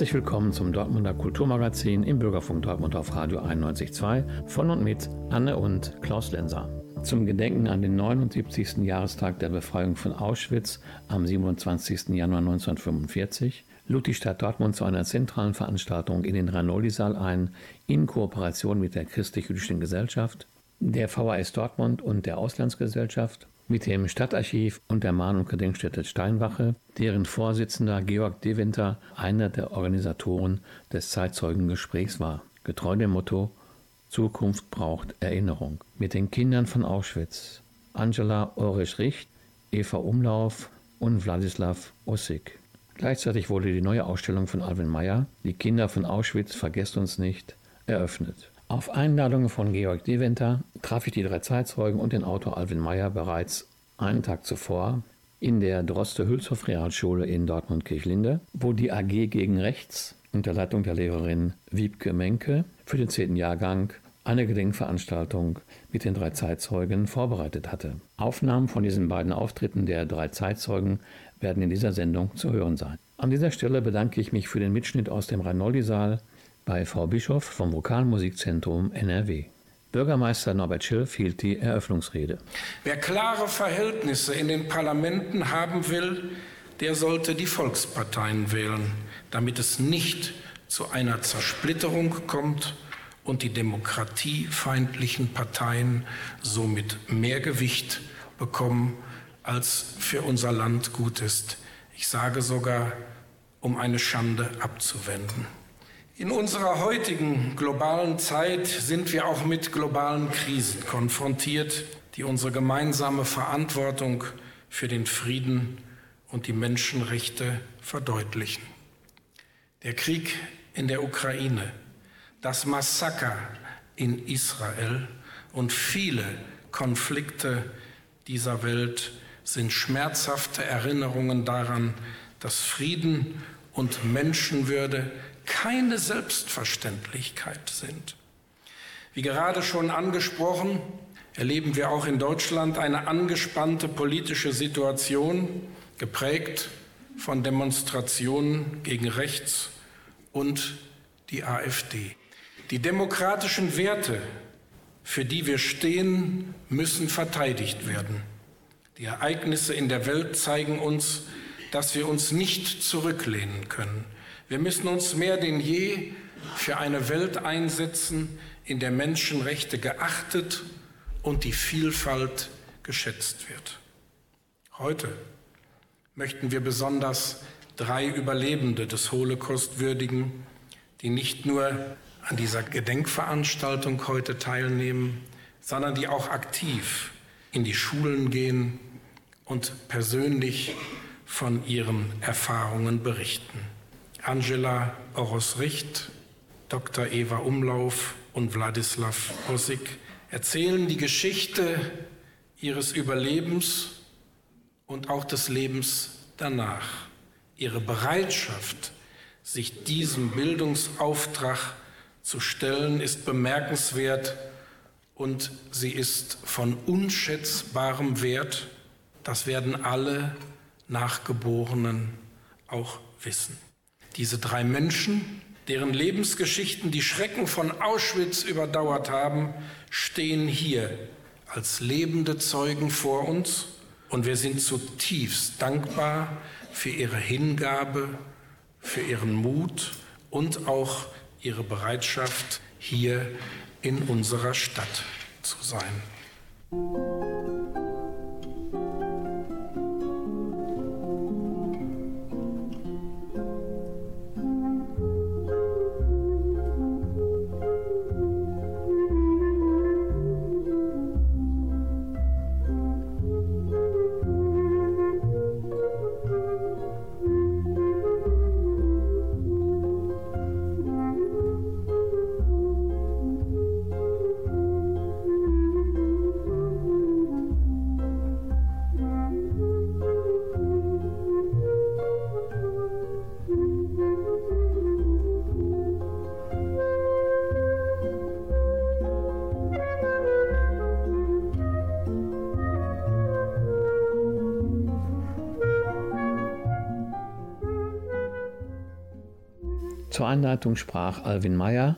Herzlich willkommen zum Dortmunder Kulturmagazin im Bürgerfunk Dortmund auf Radio 91.2 von und mit Anne und Klaus Lenser. Zum Gedenken an den 79. Jahrestag der Befreiung von Auschwitz am 27. Januar 1945 lud die Stadt Dortmund zu einer zentralen Veranstaltung in den Ranoldi-Saal ein, in Kooperation mit der Christlich-Jüdischen Gesellschaft, der VHS Dortmund und der Auslandsgesellschaft mit dem Stadtarchiv und der Mahn- und Gedenkstätte Steinwache, deren Vorsitzender Georg Deventer einer der Organisatoren des Zeitzeugengesprächs war. Getreu dem Motto Zukunft braucht Erinnerung. Mit den Kindern von Auschwitz, Angela Ulrich-Richt, Eva Umlauf und Wladislav Ossig. Gleichzeitig wurde die neue Ausstellung von Alvin Meyer, Die Kinder von Auschwitz, vergesst uns nicht, eröffnet. Auf Einladung von Georg Deventer traf ich die drei Zeitzeugen und den Autor Alvin Meyer bereits einen Tag zuvor in der Droste-Hülshoff Realschule in Dortmund-Kirchlinde, wo die AG gegen Rechts unter Leitung der Lehrerin Wiebke Menke für den zehnten Jahrgang eine Gedenkveranstaltung mit den drei Zeitzeugen vorbereitet hatte. Aufnahmen von diesen beiden Auftritten der drei Zeitzeugen werden in dieser Sendung zu hören sein. An dieser Stelle bedanke ich mich für den Mitschnitt aus dem Reinoldi-Saal bei Frau Bischof vom Vokalmusikzentrum NRW. Bürgermeister Norbert Schilf hielt die Eröffnungsrede. Wer klare Verhältnisse in den Parlamenten haben will, der sollte die Volksparteien wählen, damit es nicht zu einer Zersplitterung kommt und die demokratiefeindlichen Parteien somit mehr Gewicht bekommen, als für unser Land gut ist. Ich sage sogar, um eine Schande abzuwenden. In unserer heutigen globalen Zeit sind wir auch mit globalen Krisen konfrontiert, die unsere gemeinsame Verantwortung für den Frieden und die Menschenrechte verdeutlichen. Der Krieg in der Ukraine, das Massaker in Israel und viele Konflikte dieser Welt sind schmerzhafte Erinnerungen daran, dass Frieden und Menschenwürde keine Selbstverständlichkeit sind. Wie gerade schon angesprochen, erleben wir auch in Deutschland eine angespannte politische Situation, geprägt von Demonstrationen gegen rechts und die AfD. Die demokratischen Werte, für die wir stehen, müssen verteidigt werden. Die Ereignisse in der Welt zeigen uns, dass wir uns nicht zurücklehnen können. Wir müssen uns mehr denn je für eine Welt einsetzen, in der Menschenrechte geachtet und die Vielfalt geschätzt wird. Heute möchten wir besonders drei Überlebende des Holocaust würdigen, die nicht nur an dieser Gedenkveranstaltung heute teilnehmen, sondern die auch aktiv in die Schulen gehen und persönlich von ihren Erfahrungen berichten. Angela Oros-Richt, Dr. Eva Umlauf und Wladislav Osik erzählen die Geschichte ihres Überlebens und auch des Lebens danach. Ihre Bereitschaft, sich diesem Bildungsauftrag zu stellen, ist bemerkenswert und sie ist von unschätzbarem Wert. Das werden alle Nachgeborenen auch wissen. Diese drei Menschen, deren Lebensgeschichten die Schrecken von Auschwitz überdauert haben, stehen hier als lebende Zeugen vor uns und wir sind zutiefst dankbar für ihre Hingabe, für ihren Mut und auch ihre Bereitschaft, hier in unserer Stadt zu sein. Zur Einleitung sprach Alvin Meyer.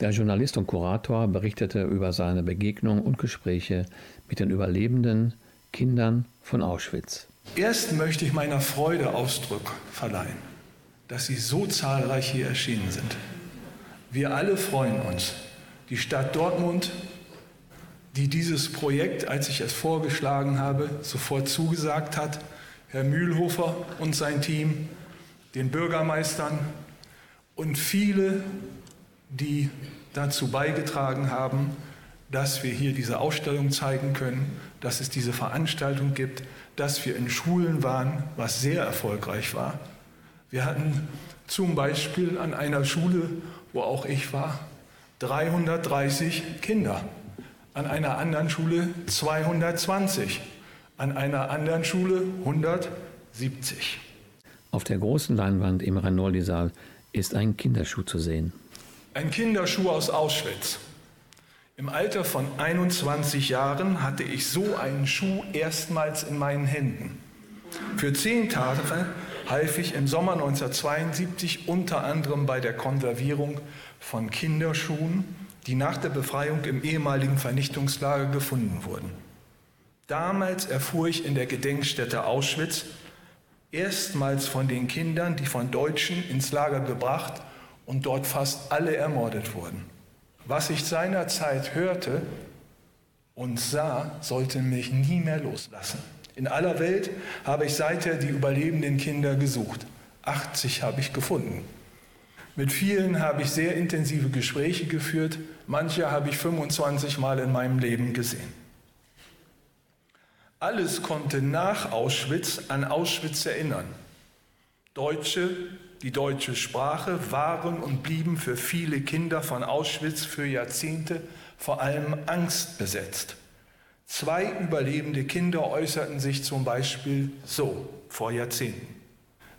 Der Journalist und Kurator berichtete über seine Begegnung und Gespräche mit den Überlebenden Kindern von Auschwitz. Erst möchte ich meiner Freude Ausdruck verleihen, dass Sie so zahlreich hier erschienen sind. Wir alle freuen uns. Die Stadt Dortmund, die dieses Projekt, als ich es vorgeschlagen habe, sofort zugesagt hat, Herr Mühlhofer und sein Team, den Bürgermeistern und viele, die dazu beigetragen haben, dass wir hier diese Ausstellung zeigen können, dass es diese Veranstaltung gibt, dass wir in Schulen waren, was sehr erfolgreich war. Wir hatten zum Beispiel an einer Schule, wo auch ich war, 330 Kinder, an einer anderen Schule 220, an einer anderen Schule 170. Auf der großen Leinwand im Ranoldi-Saal ist ein Kinderschuh zu sehen. Ein Kinderschuh aus Auschwitz. Im Alter von 21 Jahren hatte ich so einen Schuh erstmals in meinen Händen. Für zehn Tage half ich im Sommer 1972 unter anderem bei der Konservierung von Kinderschuhen, die nach der Befreiung im ehemaligen Vernichtungslager gefunden wurden. Damals erfuhr ich in der Gedenkstätte Auschwitz erstmals von den Kindern, die von Deutschen ins Lager gebracht und dort fast alle ermordet wurden. Was ich seinerzeit hörte und sah, sollte mich nie mehr loslassen. In aller Welt habe ich seither die überlebenden Kinder gesucht. 80 habe ich gefunden. Mit vielen habe ich sehr intensive Gespräche geführt. Manche habe ich 25 Mal in meinem Leben gesehen. Alles konnte nach Auschwitz an Auschwitz erinnern. Deutsche, die deutsche Sprache waren und blieben für viele Kinder von Auschwitz für Jahrzehnte vor allem angstbesetzt. Zwei überlebende Kinder äußerten sich zum Beispiel so vor Jahrzehnten.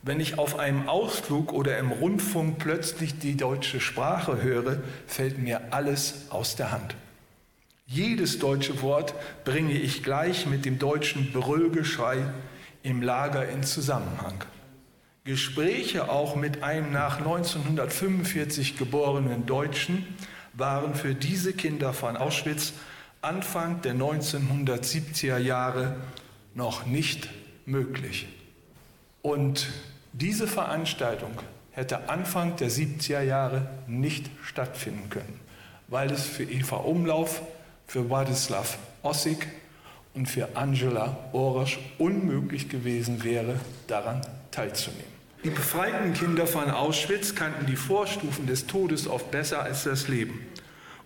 Wenn ich auf einem Ausflug oder im Rundfunk plötzlich die deutsche Sprache höre, fällt mir alles aus der Hand. Jedes deutsche Wort bringe ich gleich mit dem deutschen Brüllgeschrei im Lager in Zusammenhang. Gespräche auch mit einem nach 1945 geborenen Deutschen waren für diese Kinder von Auschwitz Anfang der 1970er Jahre noch nicht möglich. Und diese Veranstaltung hätte Anfang der 70er Jahre nicht stattfinden können, weil es für Eva Umlauf, für Władysław Ossig und für Angela Orasch unmöglich gewesen wäre, daran teilzunehmen. Die befreiten Kinder von Auschwitz kannten die Vorstufen des Todes oft besser als das Leben.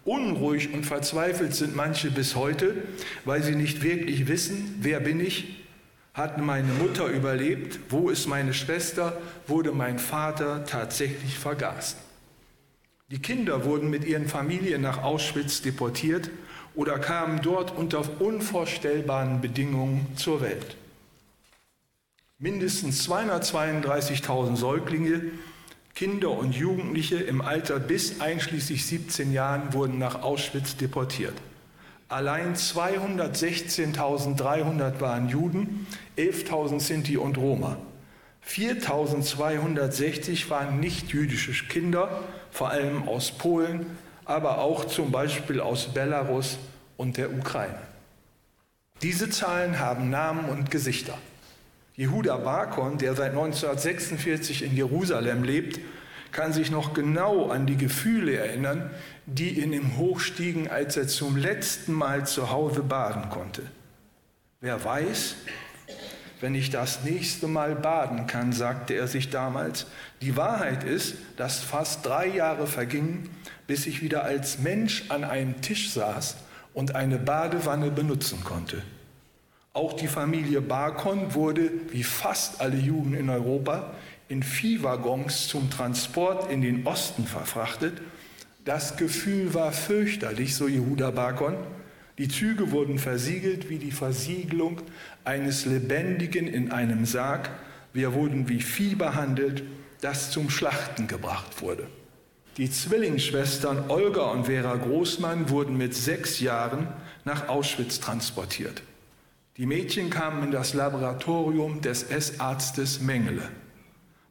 Unruhig und verzweifelt sind manche bis heute, weil sie nicht wirklich wissen, wer bin ich, hat meine Mutter überlebt, wo ist meine Schwester, wurde mein Vater tatsächlich vergast. Die Kinder wurden mit ihren Familien nach Auschwitz deportiert oder kamen dort unter unvorstellbaren Bedingungen zur Welt. Mindestens 232.000 Säuglinge, Kinder und Jugendliche im Alter bis einschließlich 17 Jahren wurden nach Auschwitz deportiert. Allein 216.300 waren Juden, 11.000 Sinti und Roma. 4.260 waren nicht-jüdische Kinder, vor allem aus Polen, aber auch zum Beispiel aus Belarus und der Ukraine. Diese Zahlen haben Namen und Gesichter. Jehuda Barkon, der seit 1946 in Jerusalem lebt, kann sich noch genau an die Gefühle erinnern, die in ihm hochstiegen, als er zum letzten Mal zu Hause baden konnte. Wer weiß, wenn ich das nächste Mal baden kann, sagte er sich damals. Die Wahrheit ist, dass fast drei Jahre vergingen, bis ich wieder als Mensch an einem Tisch saß und eine Badewanne benutzen konnte. Auch die Familie Barkon wurde, wie fast alle Juden in Europa, in Viehwaggons zum Transport in den Osten verfrachtet. Das Gefühl war fürchterlich, so Jehuda Barkon. Die Züge wurden versiegelt wie die Versiegelung eines Lebendigen in einem Sarg. Wir wurden wie Vieh behandelt, das zum Schlachten gebracht wurde. Die Zwillingsschwestern Olga und Vera Großmann wurden mit sechs Jahren nach Auschwitz transportiert. Die Mädchen kamen in das Laboratorium des S-Arztes Mengele.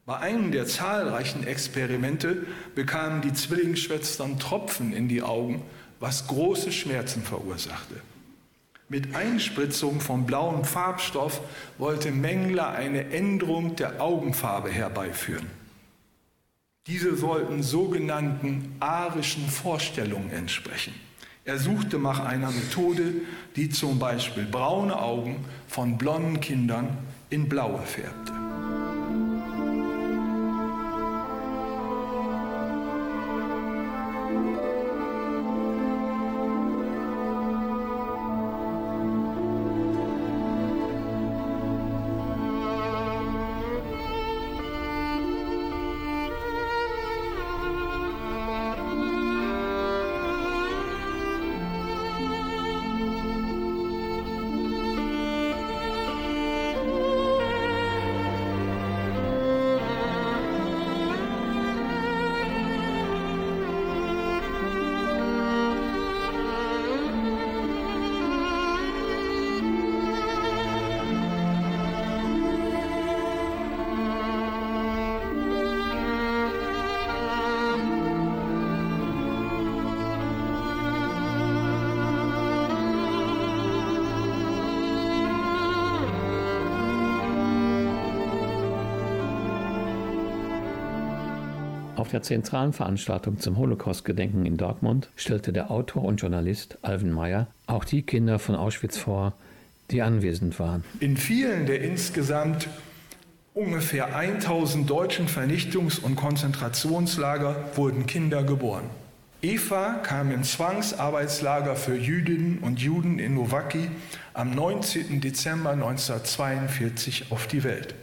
Bei einem der zahlreichen Experimente bekamen die Zwillingsschwestern Tropfen in die Augen, was große Schmerzen verursachte. Mit Einspritzung von blauem Farbstoff wollte Mengler eine Änderung der Augenfarbe herbeiführen. Diese sollten sogenannten arischen Vorstellungen entsprechen. Er suchte nach einer Methode, die zum Beispiel braune Augen von blonden Kindern in blaue färbte. Der zentralen Veranstaltung zum Holocaust-Gedenken in Dortmund stellte der Autor und Journalist Alvin Meyer auch die Kinder von Auschwitz vor, die anwesend waren. In vielen der insgesamt ungefähr 1000 deutschen Vernichtungs- und Konzentrationslager wurden Kinder geboren. Eva kam im Zwangsarbeitslager für Jüdinnen und Juden in Nowaki am 19. Dezember 1942 auf die Welt.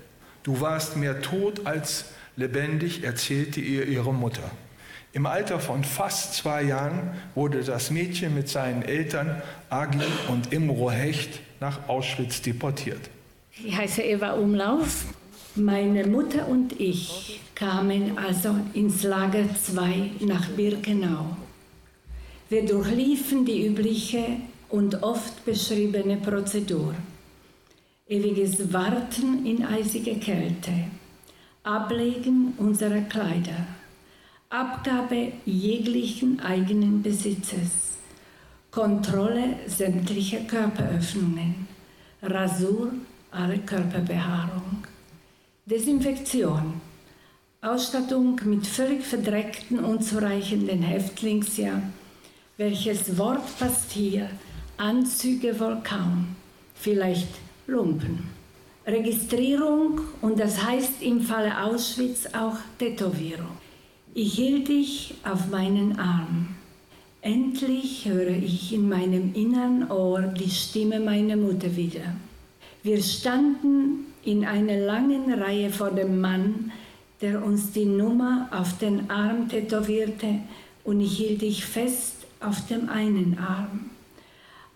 Du warst mehr tot als Lebendig erzählte ihr ihre Mutter. Im Alter von fast zwei Jahren wurde das Mädchen mit seinen Eltern Agi und Imro Hecht nach Auschwitz deportiert. Ich heiße Eva Umlauf. Meine Mutter und ich kamen also ins Lager 2 nach Birkenau. Wir durchliefen die übliche und oft beschriebene Prozedur. Ewiges Warten in eisige Kälte Ablegen unserer Kleider, Abgabe jeglichen eigenen Besitzes, Kontrolle sämtlicher Körperöffnungen, Rasur aller Körperbehaarung, Desinfektion, Ausstattung mit völlig verdreckten, unzureichenden Häftlingsjahr, welches Wort passt hier, Anzüge wohl kaum, vielleicht Lumpen. Registrierung und das heißt im Falle Auschwitz auch Tätowierung. Ich hielt dich auf meinen Arm. Endlich höre ich in meinem inneren Ohr die Stimme meiner Mutter wieder. Wir standen in einer langen Reihe vor dem Mann, der uns die Nummer auf den Arm tätowierte und ich hielt dich fest auf dem einen Arm.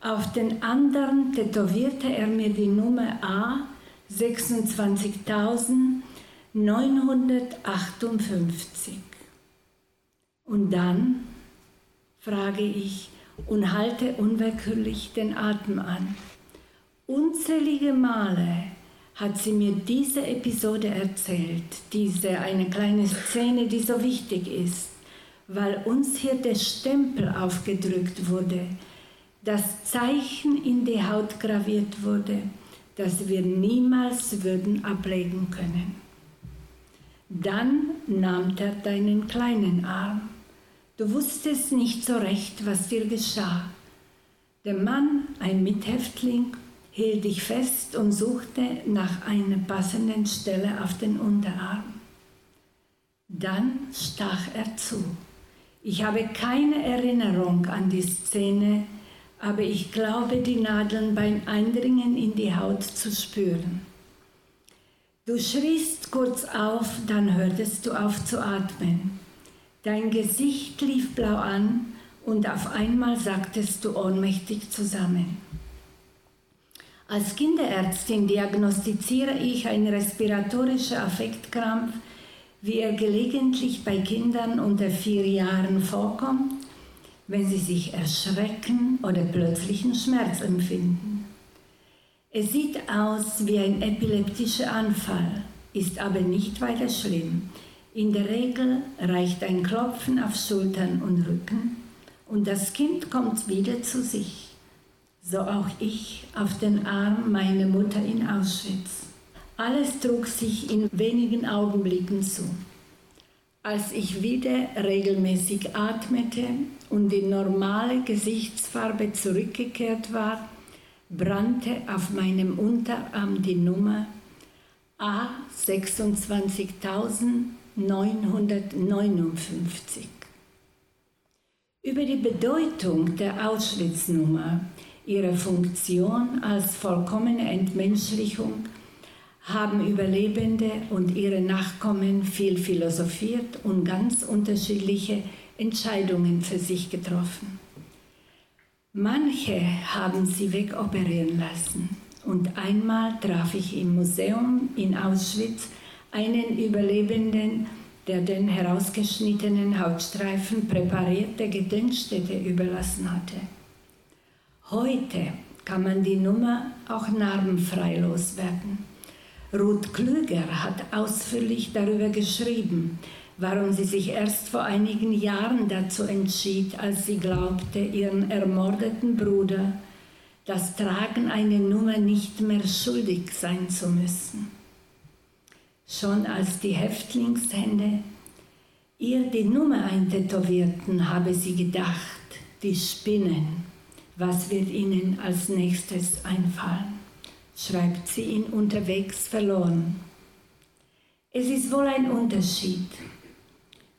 Auf den anderen tätowierte er mir die Nummer A 26.958. Und dann frage ich und halte unwillkürlich den Atem an. Unzählige Male hat sie mir diese Episode erzählt, diese eine kleine Szene, die so wichtig ist, weil uns hier der Stempel aufgedrückt wurde, das Zeichen in die Haut graviert wurde das wir niemals würden ablegen können. Dann nahm er deinen kleinen Arm. Du wusstest nicht so recht, was dir geschah. Der Mann, ein Mithäftling, hielt dich fest und suchte nach einer passenden Stelle auf den Unterarm. Dann stach er zu. Ich habe keine Erinnerung an die Szene, aber ich glaube, die Nadeln beim Eindringen in die Haut zu spüren. Du schriest kurz auf, dann hörtest du auf zu atmen. Dein Gesicht lief blau an und auf einmal sagtest du ohnmächtig zusammen. Als Kinderärztin diagnostiziere ich einen respiratorischen Affektkrampf, wie er gelegentlich bei Kindern unter vier Jahren vorkommt wenn sie sich erschrecken oder plötzlichen Schmerz empfinden. Es sieht aus wie ein epileptischer Anfall. ist aber nicht weiter schlimm. In der Regel reicht ein Klopfen auf Schultern und Rücken und das Kind kommt wieder zu sich. So auch ich auf den Arm meiner Mutter in Auschwitz. Alles trug sich in wenigen Augenblicken zu. Als ich wieder regelmäßig atmete und die normale Gesichtsfarbe zurückgekehrt war, brannte auf meinem Unterarm die Nummer A26959. Über die Bedeutung der Auschwitz-Nummer, ihre Funktion als vollkommene Entmenschlichung haben Überlebende und ihre Nachkommen viel philosophiert und ganz unterschiedliche Entscheidungen für sich getroffen. Manche haben sie wegoperieren lassen und einmal traf ich im Museum in Auschwitz einen Überlebenden, der den herausgeschnittenen Hautstreifen präparierte Gedenkstätte überlassen hatte. Heute kann man die Nummer auch narbenfrei loswerden. Ruth Klüger hat ausführlich darüber geschrieben, warum sie sich erst vor einigen Jahren dazu entschied, als sie glaubte, ihren ermordeten Bruder das Tragen einer Nummer nicht mehr schuldig sein zu müssen. Schon als die Häftlingshände ihr die Nummer eintätowierten, habe sie gedacht, die spinnen, was wird ihnen als nächstes einfallen? Schreibt sie ihn unterwegs verloren. Es ist wohl ein Unterschied.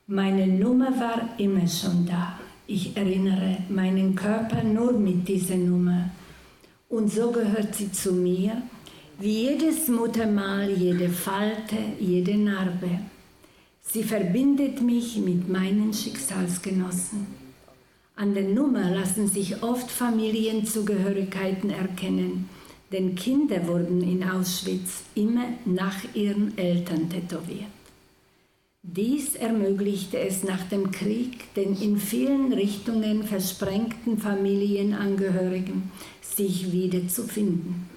Meine Nummer war immer schon da. Ich erinnere meinen Körper nur mit dieser Nummer. Und so gehört sie zu mir, wie jedes Muttermal, jede Falte, jede Narbe. Sie verbindet mich mit meinen Schicksalsgenossen. An der Nummer lassen sich oft Familienzugehörigkeiten erkennen denn Kinder wurden in Auschwitz immer nach ihren Eltern tätowiert. Dies ermöglichte es nach dem Krieg den in vielen Richtungen versprengten Familienangehörigen, sich wiederzufinden.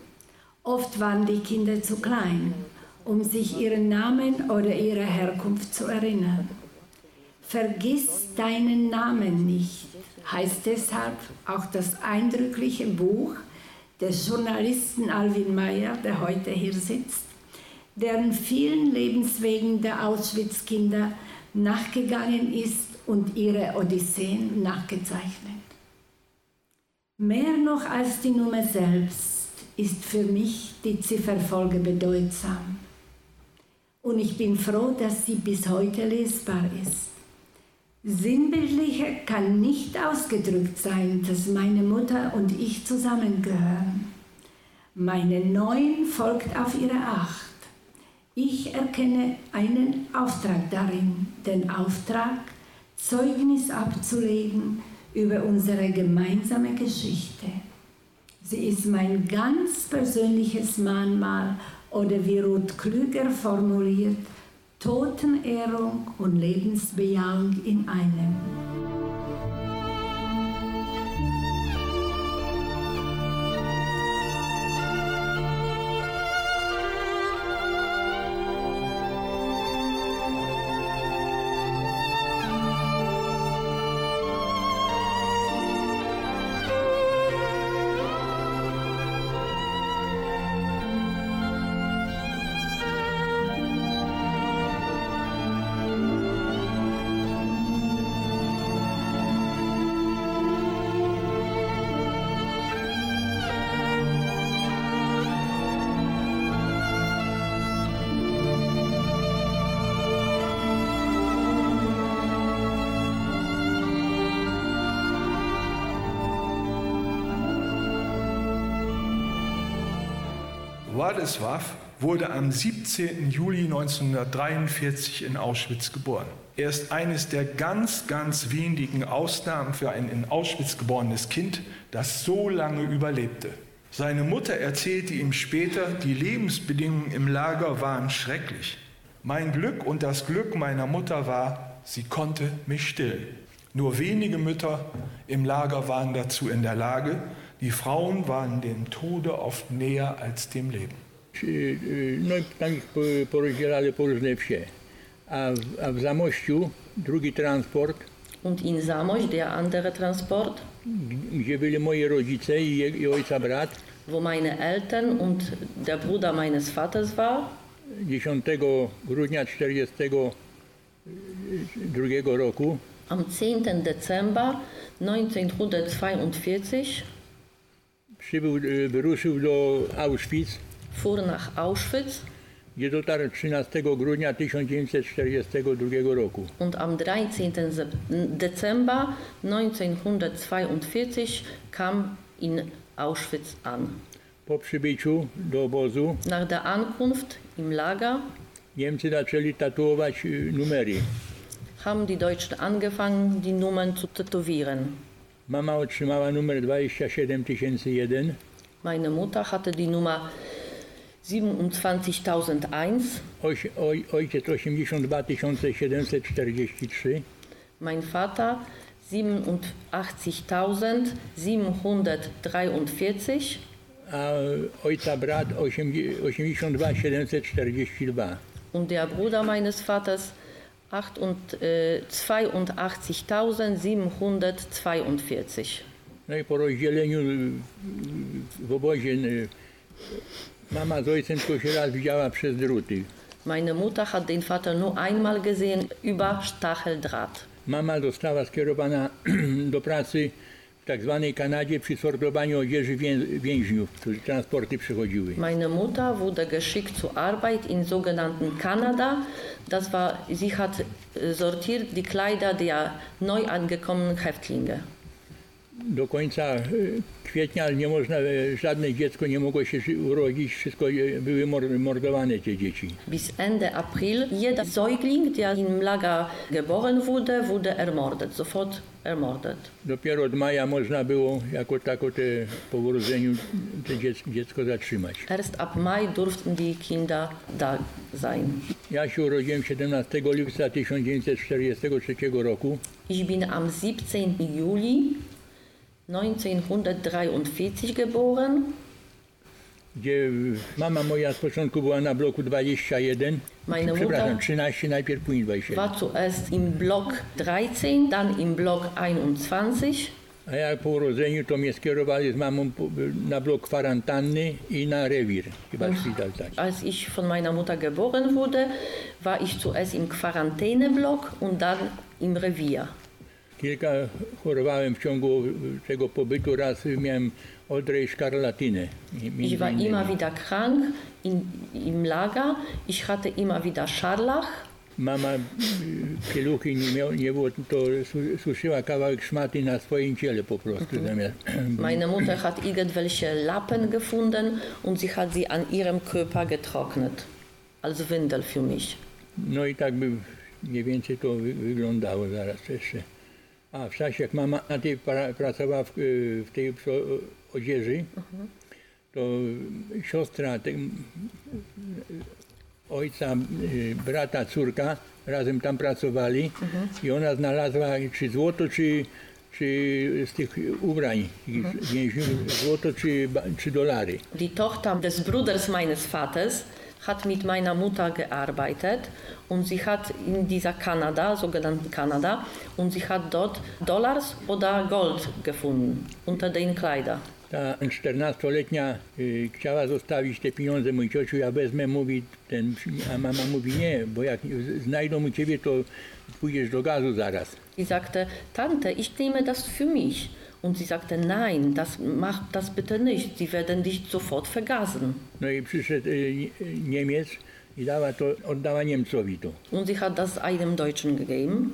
Oft waren die Kinder zu klein, um sich ihren Namen oder ihre Herkunft zu erinnern. Vergiss deinen Namen nicht, heißt deshalb auch das eindrückliche Buch des Journalisten Alvin Mayer, der heute hier sitzt, deren vielen Lebenswegen der Auschwitz-Kinder nachgegangen ist und ihre Odysseen nachgezeichnet. Mehr noch als die Nummer selbst ist für mich die Zifferfolge bedeutsam. Und ich bin froh, dass sie bis heute lesbar ist. Sinnbildlicher kann nicht ausgedrückt sein, dass meine Mutter und ich zusammengehören. Meine Neun folgt auf ihre Acht. Ich erkenne einen Auftrag darin, den Auftrag, Zeugnis abzulegen über unsere gemeinsame Geschichte. Sie ist mein ganz persönliches Mahnmal oder wie Ruth Klüger formuliert, Totenehrung und Lebensbejahung in einem. Władysław wurde am 17. Juli 1943 in Auschwitz geboren. Er ist eines der ganz, ganz wenigen Ausnahmen für ein in Auschwitz geborenes Kind, das so lange überlebte. Seine Mutter erzählte ihm später, die Lebensbedingungen im Lager waren schrecklich. Mein Glück und das Glück meiner Mutter war, sie konnte mich stillen. Nur wenige Mütter im Lager waren dazu in der Lage, die Frauen waren dem Tode oft näher als dem Leben. Czy, y, No i tam ich po- porozdzielali po różne wsie. A, w- a w Zamościu drugi transport, Und in Samoś, der andere Transport, g- gdzie byli moi rodzice i, je- i ojca brat, wo meine Eltern und der Bruder meines Vaters war. 10 grudnia 1942 roku Am 10. Dezember 1942 przybył, y, wyruszył do Auschwitz, fuhr nach Auschwitz gdzie dotarł 13 grudnia 1942 roku. und am 13. Sep- Dezember 1942 kam in Auschwitz an. Po przybyciu do obozu Nach der Ankunft im Lager Niemcy zaczęli tatuować y, numery. haben die Deutschen angefangen, die Nummern zu tätowieren. Mama otrzymała numer 27001, Meine Mutter hatte die Nummer 27001, oś, oj, ojciec 82743, mein Vater 87743, a ojca brat 82742. und der Bruder meines Vaters 82.742. No i po rozdzieleniu w obozie mama z ojcem tylko się raz widziała przez druty. Meine Mutter hat den Vater nur einmal gesehen über Stacheldraht. Mama została skierowana do pracy w tak zwanej Kanadzie przy sortowaniu odzieży wię- więźniów, którzy transporty przychodziły. Meine Mutter wurde geschickt zur Arbeit in sogenannten Kanada. Das war, sie hat äh, sortiert die Kleider der neu angekommenen Häftlinge. Do końca y, kwietnia nie można, y, żadne dziecko nie mogło się urodzić, wszystko y, były mor- mordowane te dzieci. Bis Ende April jeder Säugling, der im Lager geboren wurde, wurde ermordet, sofort ermordet. Dopiero od maja można było jako tako te, po urodzeniu te dziec- dziecko zatrzymać. Erst ab Mai durften die Kinder da sein. Ja się urodziłem 17 lipca 1943 roku. Ich bin am 17. Juli 1943 geboren. Gdzie mama moja z początku była na bloku 21, Meine przepraszam, Mutter 13, najpierw później 27. war zuerst im Block 13, dann im Block 21. A ja po urodzeniu to mnie skierowali z mamą na blok kwarantanny i na rewir, chyba szpital taki. Als ich von meiner Mutter geboren wurde, war ich zuerst im Quarantäneblock und dann im Revier. Kilka chorowałem w ciągu tego pobytu. Raz miałem odrę i war innymi. immer wieder krank im Lager. Ich hatte immer wieder Scharlach. Mama y, pieluchy nie, miał, nie było, to su- suszyła kawałek szmaty na swoim ciele po prostu. Zamiast, Meine Mutter hat irgendwelche Lappen gefunden und sie hat sie an ihrem Körper getrocknet. Als Windel für mich. no i tak by mniej więcej to wy, wyglądało zaraz jeszcze. A w czasie jak mama na tej pra, pracowała w, y, w tej odzieży, to siostra te, ojca, y, brata, córka razem tam pracowali i ona znalazła czy złoto, czy, czy z tych ubrań więźniów, złoto czy, czy dolary. Die Tochter des Bruders meines Vaters hat mit meiner Mutter gearbeitet und sie hat in dieser Kanada, sogenannten Kanada, und sie hat dort Dollars oder Gold gefunden unter den Kleidern. Ta 14-letnia y, chciała zostawić te pieniądze, mój ciociu, ja wezmę, mówi ten, a mama mówi nie, bo jak znajdą u ciebie, to pójdziesz do gazu zaraz. Sie sagte, Tante, ich nehme das für mich. Und sie sagte, nein, das mach das bitte nicht. Sie werden dich sofort vergasen. No i przyszedł y, y, Niemiec i dała to, oddała Niemcowi to. Und sie hat das einem Deutschen gegeben.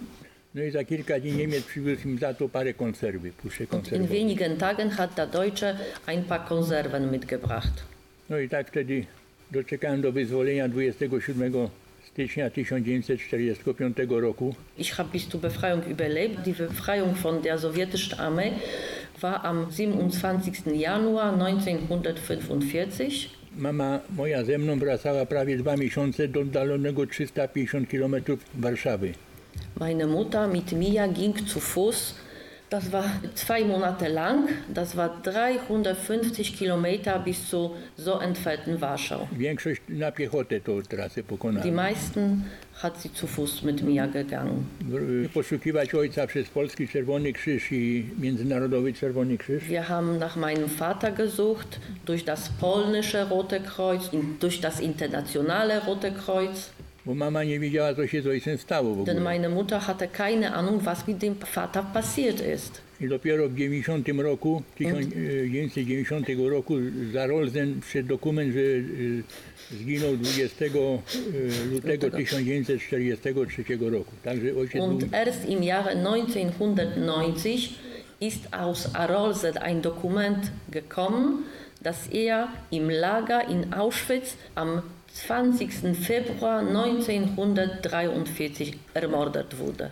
No i za kilka dni Niemiec przywiózł im za to parę konserwy, puszczę Und in wenigen Tagen hat der Deutsche ein paar Konserven mitgebracht. No i tak wtedy doczekałem do wyzwolenia 27 stycznia 1945 roku. Ich habe bis zur Befreiung überlebt. Die Befreiung von der sowjetischen Armee war am 27. Januar 1945. Mama moja ze mną wracała prawie dwa miesiące do oddalonego 350 km Warszawy. Meine Mutter mit mir ging zu Fuß Das war zwei Monate lang. Das war 350 Kilometer bis zu so entfernten Warschau. Die meisten hat sie zu Fuß mit mir gegangen. W- Poszukiwać ojca przez Polski Czerwony Krzyż i Międzynarodowy Czerwony Krzyż. Wir haben nach meinem Vater gesucht, durch das polnische Rote Kreuz, durch das internationale Rote Kreuz. Bo mama nie wiedziała, co się z ojcem stało w Denn ogóle. meine Mutter hatte keine Ahnung, was mit dem Vater passiert ist. I dopiero w 90 roku, 1990 roku za Rolzen wszedł dokument, że y, zginął 20 y, lutego 1943 roku. Także ojciec był Und erst im Jahre 1990 ist aus Arolsen ein Dokument gekommen, dass er im Lager in Auschwitz am 20. Februar 1943 ermordet wurde.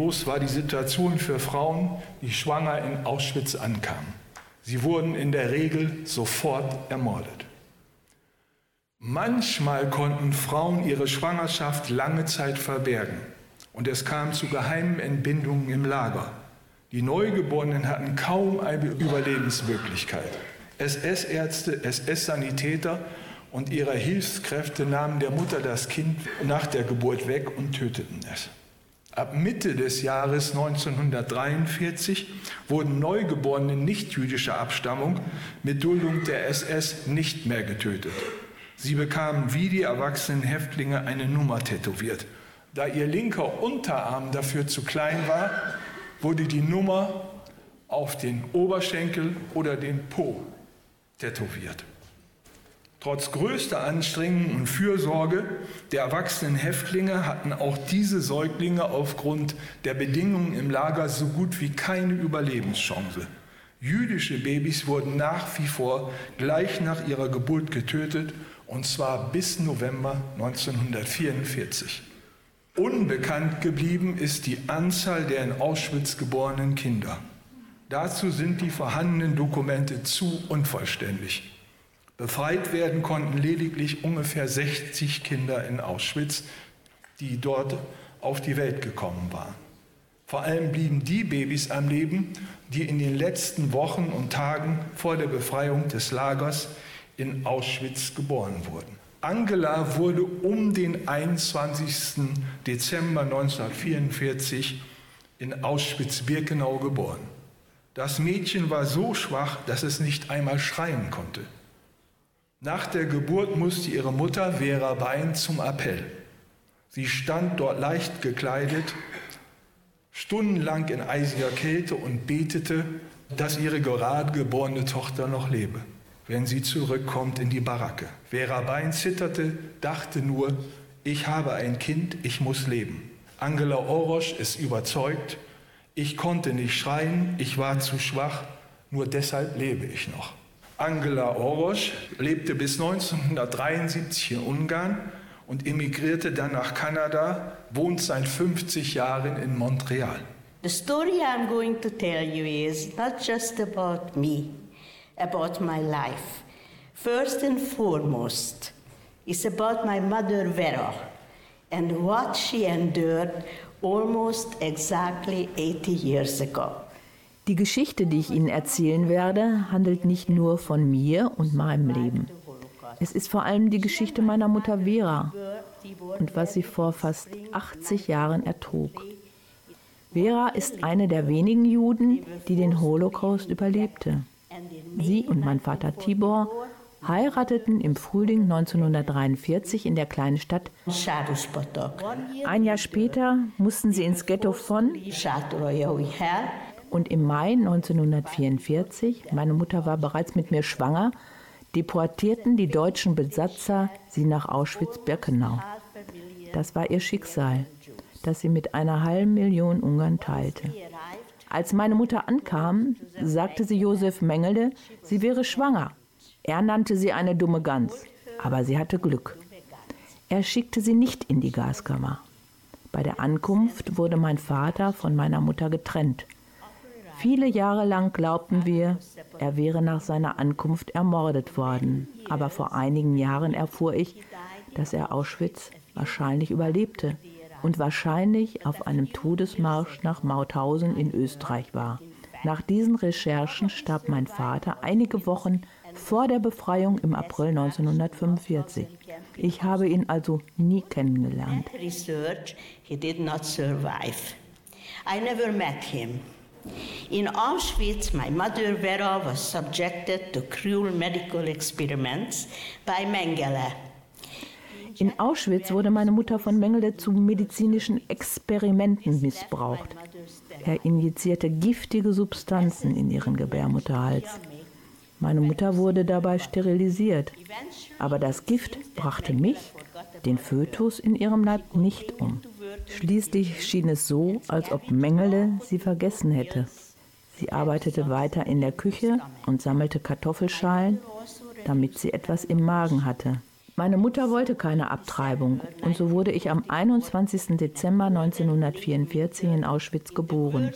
Ausweglos war die Situation für Frauen, die schwanger in Auschwitz ankamen. Sie wurden in der Regel sofort ermordet. Manchmal konnten Frauen ihre Schwangerschaft lange Zeit verbergen und es kam zu geheimen Entbindungen im Lager. Die Neugeborenen hatten kaum eine Überlebensmöglichkeit. SS-Ärzte, SS-Sanitäter und ihre Hilfskräfte nahmen der Mutter das Kind nach der Geburt weg und töteten es. Ab Mitte des Jahres 1943 wurden Neugeborene nicht-jüdischer Abstammung mit Duldung der SS nicht mehr getötet. Sie bekamen wie die erwachsenen Häftlinge eine Nummer tätowiert. Da ihr linker Unterarm dafür zu klein war, wurde die Nummer auf den Oberschenkel oder den Po tätowiert. Trotz größter Anstrengungen und Fürsorge der erwachsenen Häftlinge hatten auch diese Säuglinge aufgrund der Bedingungen im Lager so gut wie keine Überlebenschance. Jüdische Babys wurden nach wie vor gleich nach ihrer Geburt getötet, und zwar bis November 1944. Unbekannt geblieben ist die Anzahl der in Auschwitz geborenen Kinder. Dazu sind die vorhandenen Dokumente zu unvollständig. Befreit werden konnten lediglich ungefähr 60 Kinder in Auschwitz, die dort auf die Welt gekommen waren. Vor allem blieben die Babys am Leben, die in den letzten Wochen und Tagen vor der Befreiung des Lagers in Auschwitz geboren wurden. Angela wurde um den 21. Dezember 1944 in Auschwitz-Birkenau geboren. Das Mädchen war so schwach, dass es nicht einmal schreien konnte. Nach der Geburt musste ihre Mutter Vera Bein zum Appell. Sie stand dort leicht gekleidet, stundenlang in eisiger Kälte und betete, dass ihre gerade geborene Tochter noch lebe, wenn sie zurückkommt in die Baracke. Vera Bein zitterte, dachte nur, ich habe ein Kind, ich muss leben. Angela Orosch ist überzeugt, ich konnte nicht schreien, ich war zu schwach, nur deshalb lebe ich noch. Angela Orosch lebte bis 1973 in Ungarn und emigrierte dann nach Kanada, wohnt seit 50 Jahren in Montreal. The story I'm going to tell you is not just about me, about my life. First and foremost, it's about my mother Vera and what she endured almost exactly 80 years ago. Die Geschichte, die ich Ihnen erzählen werde, handelt nicht nur von mir und meinem Leben. Es ist vor allem die Geschichte meiner Mutter Vera und was sie vor fast 80 Jahren ertrug. Vera ist eine der wenigen Juden, die den Holocaust überlebte. Sie und mein Vater Tibor heirateten im Frühling 1943 in der kleinen Stadt. Ein Jahr später mussten sie ins Ghetto von und im Mai 1944, meine Mutter war bereits mit mir schwanger, deportierten die deutschen Besatzer sie nach Auschwitz-Birkenau. Das war ihr Schicksal, das sie mit einer halben Million Ungarn teilte. Als meine Mutter ankam, sagte sie Josef Mengele, sie wäre schwanger. Er nannte sie eine dumme Gans, aber sie hatte Glück. Er schickte sie nicht in die Gaskammer. Bei der Ankunft wurde mein Vater von meiner Mutter getrennt. Viele Jahre lang glaubten wir, er wäre nach seiner Ankunft ermordet worden. Aber vor einigen Jahren erfuhr ich, dass er Auschwitz wahrscheinlich überlebte und wahrscheinlich auf einem Todesmarsch nach Mauthausen in Österreich war. Nach diesen Recherchen starb mein Vater einige Wochen vor der Befreiung im April 1945. Ich habe ihn also nie kennengelernt. I never met him. In Auschwitz, my mother Vera was subjected to cruel medical experiments by Mengele. In Auschwitz wurde meine Mutter von Mengele zu medizinischen Experimenten missbraucht. Er injizierte giftige Substanzen in ihren Gebärmutterhals. Meine Mutter wurde dabei sterilisiert. Aber das Gift brachte mich, den Fötus in ihrem Leib, nicht um. Schließlich schien es so, als ob Mengele sie vergessen hätte. Sie arbeitete weiter in der Küche und sammelte Kartoffelschalen, damit sie etwas im Magen hatte. Meine Mutter wollte keine Abtreibung und so wurde ich am 21. Dezember 1944 in Auschwitz geboren.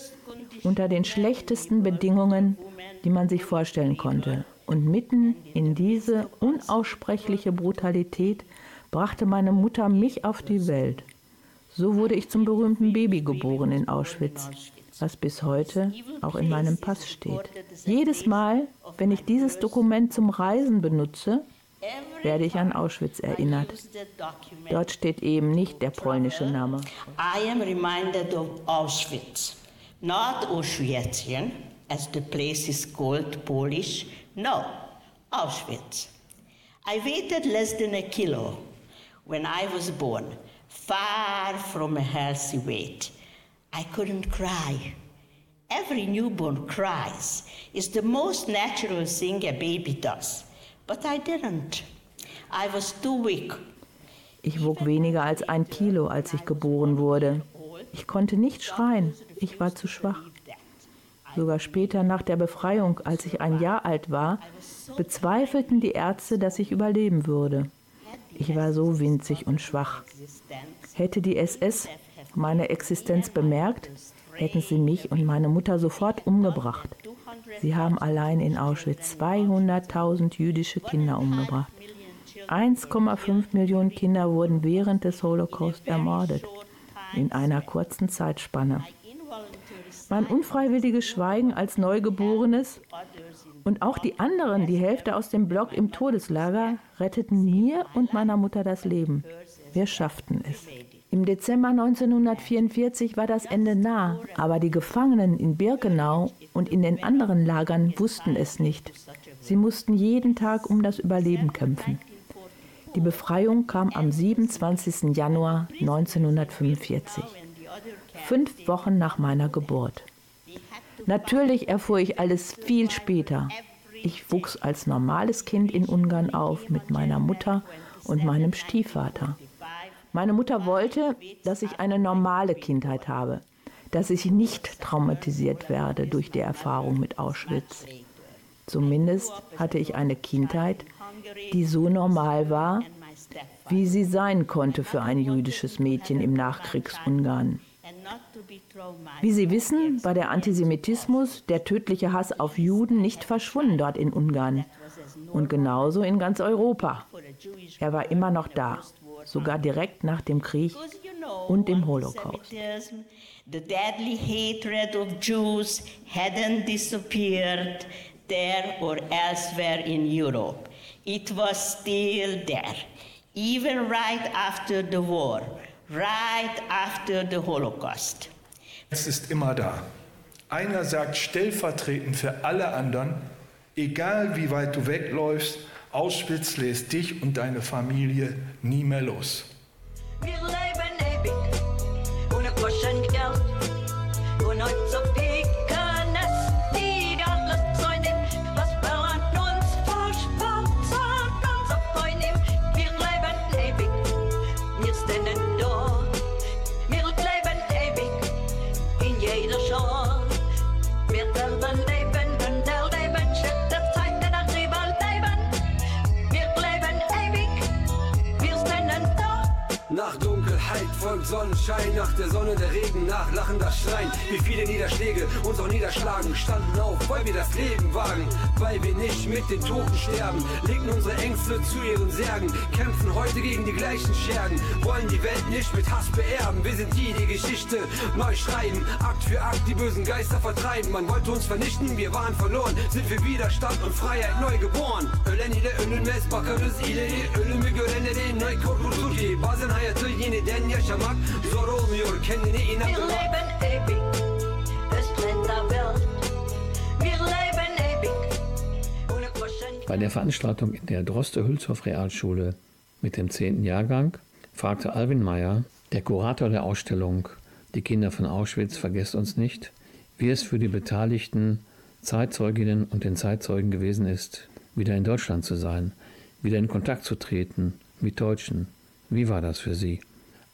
Unter den schlechtesten Bedingungen, die man sich vorstellen konnte. Und mitten in diese unaussprechliche Brutalität brachte meine Mutter mich auf die Welt. So wurde ich zum berühmten Baby geboren in Auschwitz, was bis heute auch in meinem Pass steht. Jedes Mal, wenn ich dieses Dokument zum Reisen benutze, werde ich an Auschwitz erinnert. Dort steht eben nicht der polnische Name. I am reminded of Auschwitz, not Auschwitzien, as the place is called Polish. No, Auschwitz. I weighed less than a kilo when I was born, far from a healthy weight. I couldn't cry. Every newborn cries. It's the most natural thing a baby does. But I didn't. I was too weak. Ich wog weniger als ein Kilo, als ich geboren wurde. Ich konnte nicht schreien. Ich war zu schwach. Sogar später nach der Befreiung, als ich ein Jahr alt war, bezweifelten die Ärzte, dass ich überleben würde. Ich war so winzig und schwach. Hätte die SS meine Existenz bemerkt, hätten sie mich und meine Mutter sofort umgebracht. Sie haben allein in Auschwitz 200.000 jüdische Kinder umgebracht. 1,5 Millionen Kinder wurden während des Holocaust ermordet, in einer kurzen Zeitspanne. Mein unfreiwilliges Schweigen als Neugeborenes und auch die anderen, die Hälfte aus dem Block im Todeslager, retteten mir und meiner Mutter das Leben. Wir schafften es. Im Dezember 1944 war das Ende nah, aber die Gefangenen in Birkenau und in den anderen Lagern wussten es nicht. Sie mussten jeden Tag um das Überleben kämpfen. Die Befreiung kam am 27. Januar 1945, fünf Wochen nach meiner Geburt. Natürlich erfuhr ich alles viel später. Ich wuchs als normales Kind in Ungarn auf mit meiner Mutter und meinem Stiefvater. Meine Mutter wollte, dass ich eine normale Kindheit habe, dass ich nicht traumatisiert werde durch die Erfahrung mit Auschwitz. Zumindest hatte ich eine Kindheit, die so normal war, wie sie sein konnte für ein jüdisches Mädchen im Nachkriegsungarn. Wie Sie wissen, war der Antisemitismus, der tödliche Hass auf Juden nicht verschwunden dort in Ungarn. Und genauso in ganz Europa. Er war immer noch da sogar direkt nach dem Krieg und dem Holocaust. The deadly hatred of Jews hadn't disappeared there or elsewhere in Europe. It was still there, even right after the war, right after the Holocaust. Es ist immer da. Einer sagt stellvertretend für alle anderen, egal wie weit du wegläufst, Auschwitz lässt dich und deine Familie nie mehr los. Wir leben Sonnenschein, nach der Sonne der Regen, nach lachender Schreien. Wie viele Niederschläge uns auch niederschlagen, standen auf, weil wir das Leben wagen, weil wir nicht mit den Toten sterben, legen unsere Ängste zu ihren Särgen, kämpfen heute gegen die gleichen Schergen, wollen die Welt nicht mit Hass beerben. Wir sind die, die Geschichte neu schreiben, Akt für Akt die bösen Geister vertreiben. Man wollte uns vernichten, wir waren verloren, sind für Widerstand und Freiheit neu geboren. Ölenide önülmez bakarız ileri, ölümü görenleri ney korkutur ki. Bazen hayatı yeniden yaşamak yaşamak zor olmuyor kendine inanmak. Bei der Veranstaltung in der Droste-Hülshoff Realschule mit dem 10. Jahrgang fragte Alvin Meyer, der Kurator der Ausstellung Die Kinder von Auschwitz vergesst uns nicht, wie es für die Beteiligten, Zeitzeuginnen und den Zeitzeugen gewesen ist, wieder in Deutschland zu sein, wieder in Kontakt zu treten mit Deutschen. Wie war das für Sie?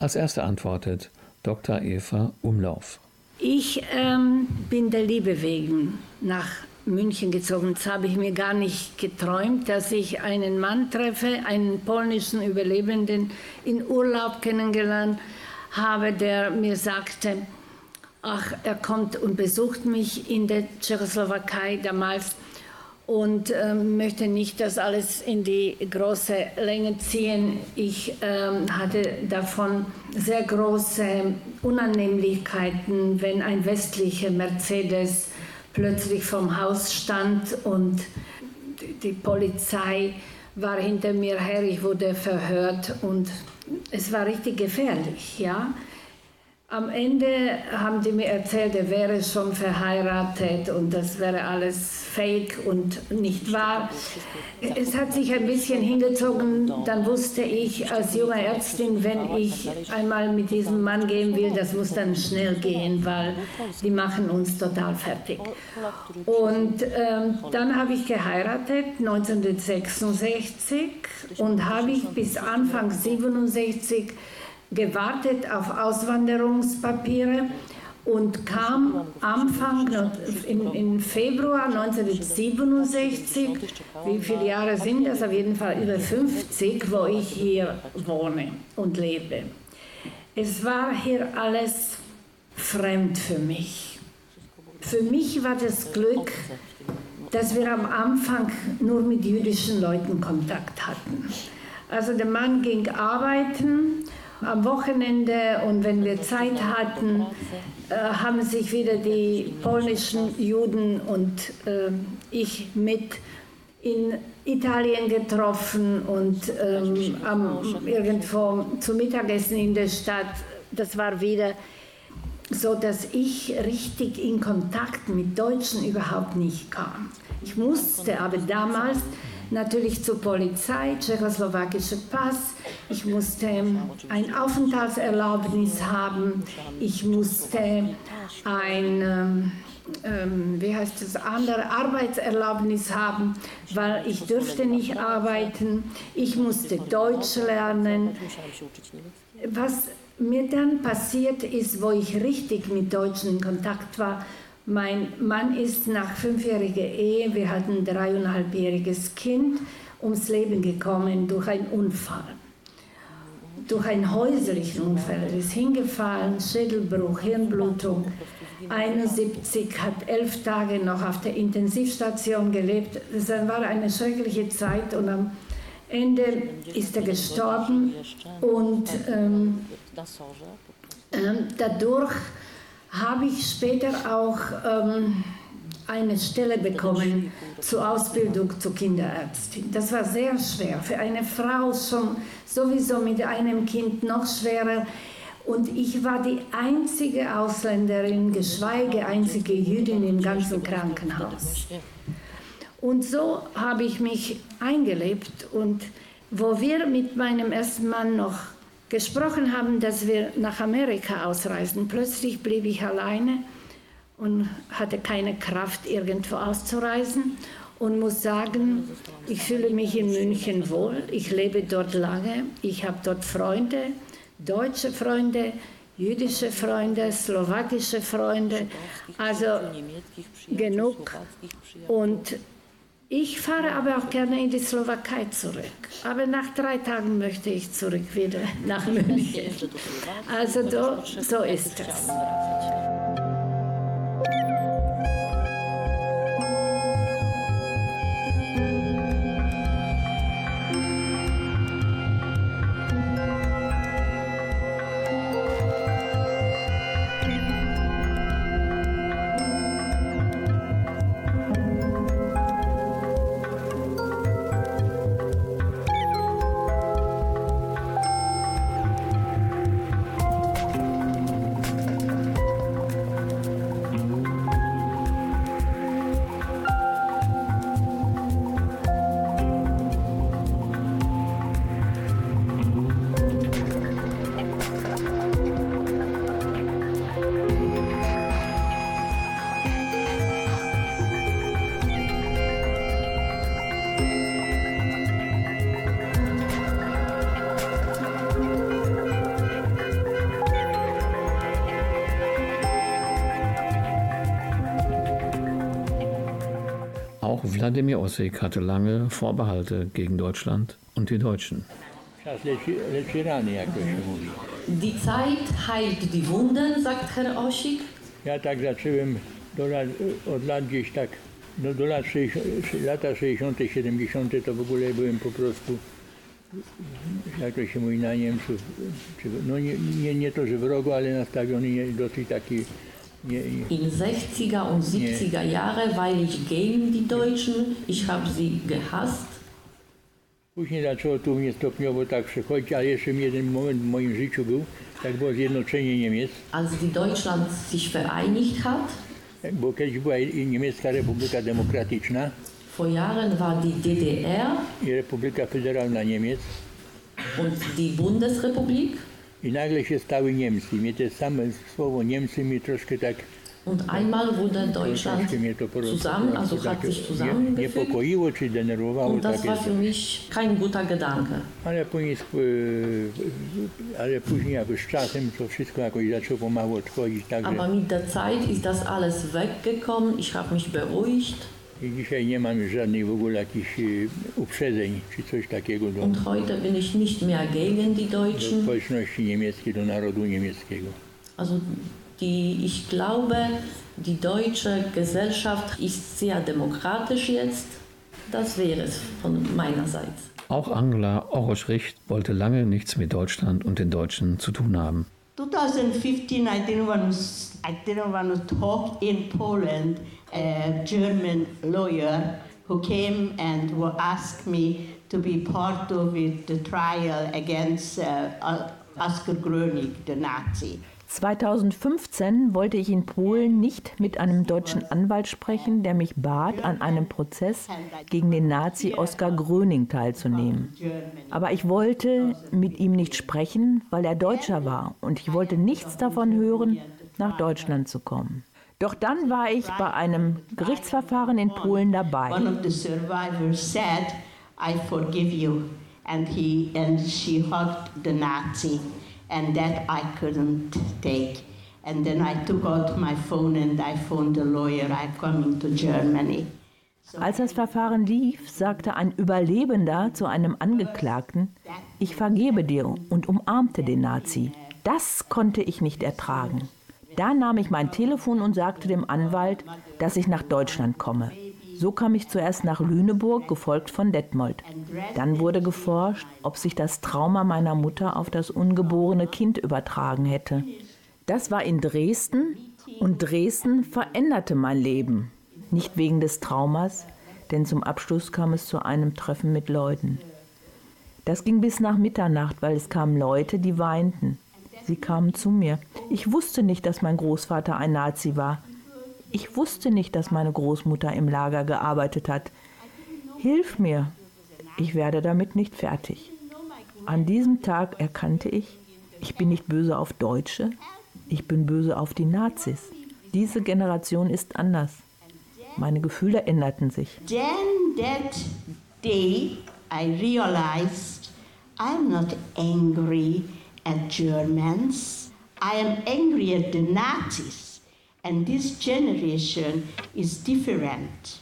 Als erste antwortet Dr. Eva Umlauf. Ich ähm, bin der Liebe wegen nach München gezogen. Das habe ich mir gar nicht geträumt, dass ich einen Mann treffe, einen polnischen Überlebenden in Urlaub kennengelernt habe, der mir sagte, ach, er kommt und besucht mich in der Tschechoslowakei damals und ähm, möchte nicht das alles in die große Länge ziehen. Ich ähm, hatte davon sehr große Unannehmlichkeiten, wenn ein westlicher Mercedes plötzlich vom Haus stand und die Polizei war hinter mir her, ich wurde verhört und es war richtig gefährlich, ja. Am Ende haben die mir erzählt, er wäre schon verheiratet und das wäre alles fake und nicht wahr. Es hat sich ein bisschen hingezogen. Dann wusste ich als junge Ärztin, wenn ich einmal mit diesem Mann gehen will, das muss dann schnell gehen, weil die machen uns total fertig. Und ähm, dann habe ich geheiratet 1966 und habe ich bis Anfang 67 gewartet auf Auswanderungspapiere und kam Anfang in, in, Februar 1967, wie viele Jahre sind das? Auf jeden Fall über 50, wo ich hier wohne und lebe. Es war hier alles fremd für mich. Für mich war das Glück, dass wir am Anfang nur mit jüdischen Leuten Kontakt hatten. Also der Mann ging arbeiten am Wochenende und wenn wir Zeit hatten, äh, haben sich wieder die polnischen Juden und äh, ich mit in Italien getroffen und ähm, am, irgendwo zum Mittagessen in der Stadt. Das war wieder so, dass ich richtig in Kontakt mit Deutschen überhaupt nicht kam. Ich musste aber damals natürlich zur Polizei, tschechoslowakischer Pass. Ich musste ein Aufenthaltserlaubnis haben. Ich musste ein, ähm, ähm, wie heißt das, andere Arbeitserlaubnis haben, weil ich dürfte nicht arbeiten. Ich musste Deutsch lernen. Was mir dann passiert ist, wo ich richtig mit Deutschen in Kontakt war, mein Mann ist nach fünfjähriger Ehe, wir hatten ein dreieinhalbjähriges Kind, ums Leben gekommen durch einen Unfall. Durch einen häuslichen Unfall. Er ist hingefallen, Schädelbruch, Hirnblutung. 71, hat elf Tage noch auf der Intensivstation gelebt. Das war eine schreckliche Zeit und am Ende ist er gestorben und ähm, ähm, dadurch habe ich später auch ähm, eine Stelle bekommen zur Ausbildung zur Kinderärztin. Das war sehr schwer. Für eine Frau schon sowieso mit einem Kind noch schwerer. Und ich war die einzige Ausländerin, geschweige einzige Jüdin im ganzen Krankenhaus. Und so habe ich mich eingelebt und wo wir mit meinem ersten Mann noch gesprochen haben, dass wir nach Amerika ausreisen, plötzlich blieb ich alleine und hatte keine Kraft, irgendwo auszureisen und muss sagen, ich fühle mich in München wohl, ich lebe dort lange, ich habe dort Freunde, deutsche Freunde, jüdische Freunde, slowakische Freunde, also genug. Und ich fahre aber auch gerne in die Slowakei zurück. Aber nach drei Tagen möchte ich zurück wieder nach München. Also so ist es. Wladimir Ossig hatte lange Vorbehalte gegen Deutschland und die Deutschen. Die Zeit heilt die Wunden, sagt Herr Osik. Ja tak zacząłem od lat gdzieś tak, no do lat 60, lata 60., 70. to w ogóle byłem po prostu, jak to się mówi na Niemców, no nie, nie, nie to, że wrogo, ale nastawiony dosyć taki in 60er und 70er Jahre, weil ich gegen die Deutschen, ich habe sie gehasst. Później zaczęło tu mnie stopniowo tak przechodzić, ale jeszcze jeden moment w moim życiu był, tak było zjednoczenie Niemiec. Als die Deutschland sich vereinigt hat. Bo kiedyś była Niemiecka Republika Demokratyczna. Vor Jahren war die DDR. I Republika Federalna Niemiec. Und die Bundesrepublik. I nagle się stały Niemcy. Mnie te same słowo Niemcy mi troszkę tak Und einmal wurde Deutschland zusammen, also hat sich zusammengefügt. Niepokoiło czy denerwowało. Und das war für mich kein guter Gedanke. Ale później, ale później jakoś z czasem to wszystko jakoś zaczęło pomału odchodzić. Także... Aber mit der Zeit ist das alles weggekommen. Ich habe mich beruhigt. I dzisiaj nie mam już żadnych w ogóle jakichś uprzedzeń czy coś takiego do, Und heute bin ich nicht mehr gegen die Deutschen. do społeczności niemieckiej, do narodu niemieckiego. Also die, ich glaube, die deutsche Gesellschaft ist sehr demokratisch jetzt. Das wäre es von meinerseits. Auch Angela Orosch-Richt wollte lange nichts mit Deutschland und den Deutschen zu tun haben. 2015, I didn't want to, I didn't want to talk in Poland. A German lawyer who came and asked me to be part of it, the trial against uh, Oskar Grönig, the Nazi. 2015 wollte ich in Polen nicht mit einem deutschen Anwalt sprechen, der mich bat, an einem Prozess gegen den Nazi Oskar Gröning teilzunehmen. Aber ich wollte mit ihm nicht sprechen, weil er Deutscher war und ich wollte nichts davon hören, nach Deutschland zu kommen. Doch dann war ich bei einem Gerichtsverfahren in Polen dabei. One of the survivors said, I forgive you. And, he, and she hugged the Nazi. And that I couldn't take. And then I took out my phone and I phoned the lawyer, I'm coming to Germany. Als das Verfahren lief, sagte ein Überlebender zu einem Angeklagten, ich vergebe dir und umarmte den Nazi. Das konnte ich nicht ertragen. Da nahm ich mein Telefon und sagte dem Anwalt, dass ich nach Deutschland komme. So kam ich zuerst nach Lüneburg, gefolgt von Detmold. Dann wurde geforscht, ob sich das Trauma meiner Mutter auf das ungeborene Kind übertragen hätte. Das war in Dresden und Dresden veränderte mein Leben. Nicht wegen des Traumas, denn zum Abschluss kam es zu einem Treffen mit Leuten. Das ging bis nach Mitternacht, weil es kamen Leute, die weinten. Sie kamen zu mir. Ich wusste nicht, dass mein Großvater ein Nazi war. Ich wusste nicht, dass meine Großmutter im Lager gearbeitet hat. Hilf mir, ich werde damit nicht fertig. An diesem Tag erkannte ich, ich bin nicht böse auf Deutsche, ich bin böse auf die Nazis. Diese Generation ist anders. Meine Gefühle änderten sich. Then that day I realized I'm not angry at Germans. I am angry at the Nazis. And this generation is different.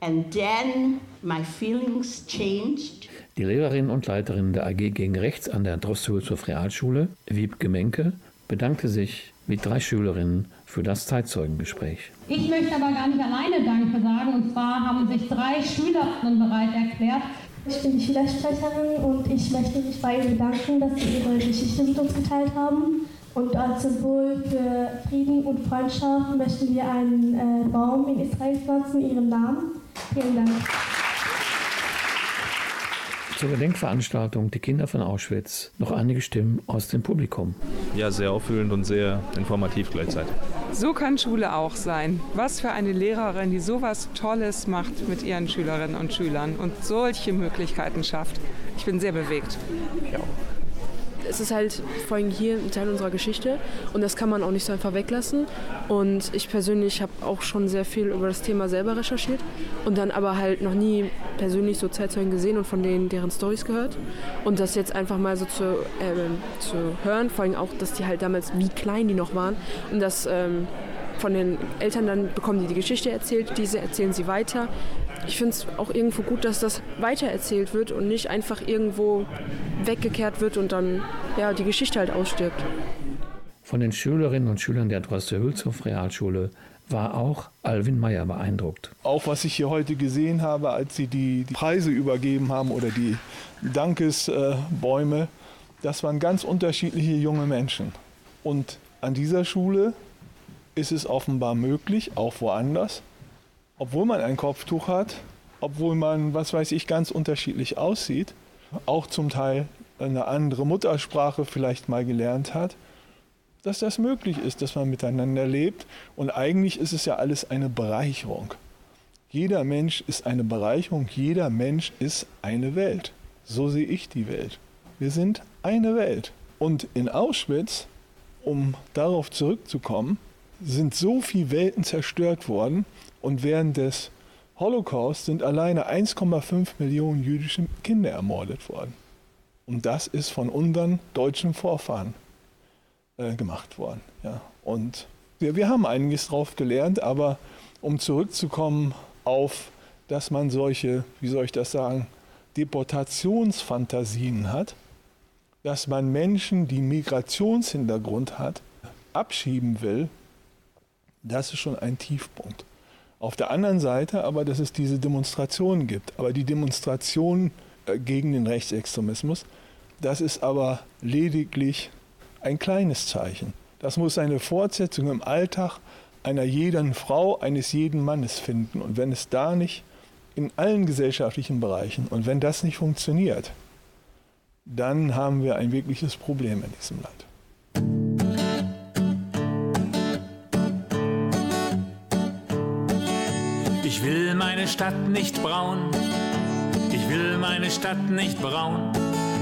And then my feelings changed. Die Lehrerin und Leiterin der AG gegen Rechts an der Droste-Hülshoff Realschule, Wiebke Menke, bedankte sich mit drei Schülerinnen für das Zeitzeugengespräch. Ich möchte aber gar nicht alleine Danke sagen. Und zwar haben sich drei Schülerinnen bereit erklärt. Ich bin die Schülersprecherin und ich möchte mich bei Ihnen bedanken, dass Sie Ihre Geschichte mit uns geteilt haben. Und als Symbol für Frieden und Freundschaft möchten wir einen äh, Baum in Israel pflanzen, Ihren Namen. Vielen Dank. Zur Gedenkveranstaltung Die Kinder von Auschwitz noch einige Stimmen aus dem Publikum. Ja, sehr auffühlend und sehr informativ gleichzeitig. So kann Schule auch sein. Was für eine Lehrerin, die sowas Tolles macht mit ihren Schülerinnen und Schülern und solche Möglichkeiten schafft. Ich bin sehr bewegt. Ja. Es ist halt vor allem hier ein Teil unserer Geschichte und das kann man auch nicht so einfach weglassen. Und ich persönlich habe auch schon sehr viel über das Thema selber recherchiert und dann aber halt noch nie persönlich so Zeitzeugen gesehen und von denen deren Stories gehört. Und das jetzt einfach mal so zu, äh, zu hören, vor allem auch, dass die halt damals, wie klein die noch waren und das ähm, von den Eltern dann bekommen die die Geschichte erzählt, diese erzählen sie weiter. Ich finde es auch irgendwo gut, dass das weitererzählt wird und nicht einfach irgendwo weggekehrt wird und dann ja, die Geschichte halt ausstirbt. Von den Schülerinnen und Schülern der Droste-Hülshoff Realschule war auch Alvin Meyer beeindruckt. Auch was ich hier heute gesehen habe, als sie die, die Preise übergeben haben oder die Dankesbäume, das waren ganz unterschiedliche junge Menschen. Und an dieser Schule ist es offenbar möglich, auch woanders, obwohl man ein Kopftuch hat, obwohl man, was weiß ich, ganz unterschiedlich aussieht, auch zum Teil eine andere Muttersprache vielleicht mal gelernt hat, dass das möglich ist, dass man miteinander lebt. Und eigentlich ist es ja alles eine Bereicherung. Jeder Mensch ist eine Bereicherung, jeder Mensch ist eine Welt. So sehe ich die Welt. Wir sind eine Welt. Und in Auschwitz, um darauf zurückzukommen, sind so viele Welten zerstört worden und während des Holocaust sind alleine 1,5 Millionen jüdische Kinder ermordet worden. Und das ist von unseren deutschen Vorfahren äh, gemacht worden. Ja. Und wir, wir haben einiges drauf gelernt, aber um zurückzukommen auf, dass man solche, wie soll ich das sagen, Deportationsfantasien hat, dass man Menschen, die Migrationshintergrund hat, abschieben will, das ist schon ein Tiefpunkt. Auf der anderen Seite aber, dass es diese Demonstrationen gibt. Aber die Demonstrationen äh, gegen den Rechtsextremismus, das ist aber lediglich ein kleines Zeichen. Das muss eine Fortsetzung im Alltag einer jeden Frau, eines jeden Mannes finden. Und wenn es da nicht in allen gesellschaftlichen Bereichen und wenn das nicht funktioniert, dann haben wir ein wirkliches Problem in diesem Land. Ich will meine Stadt nicht braun. Ich will meine Stadt nicht braun.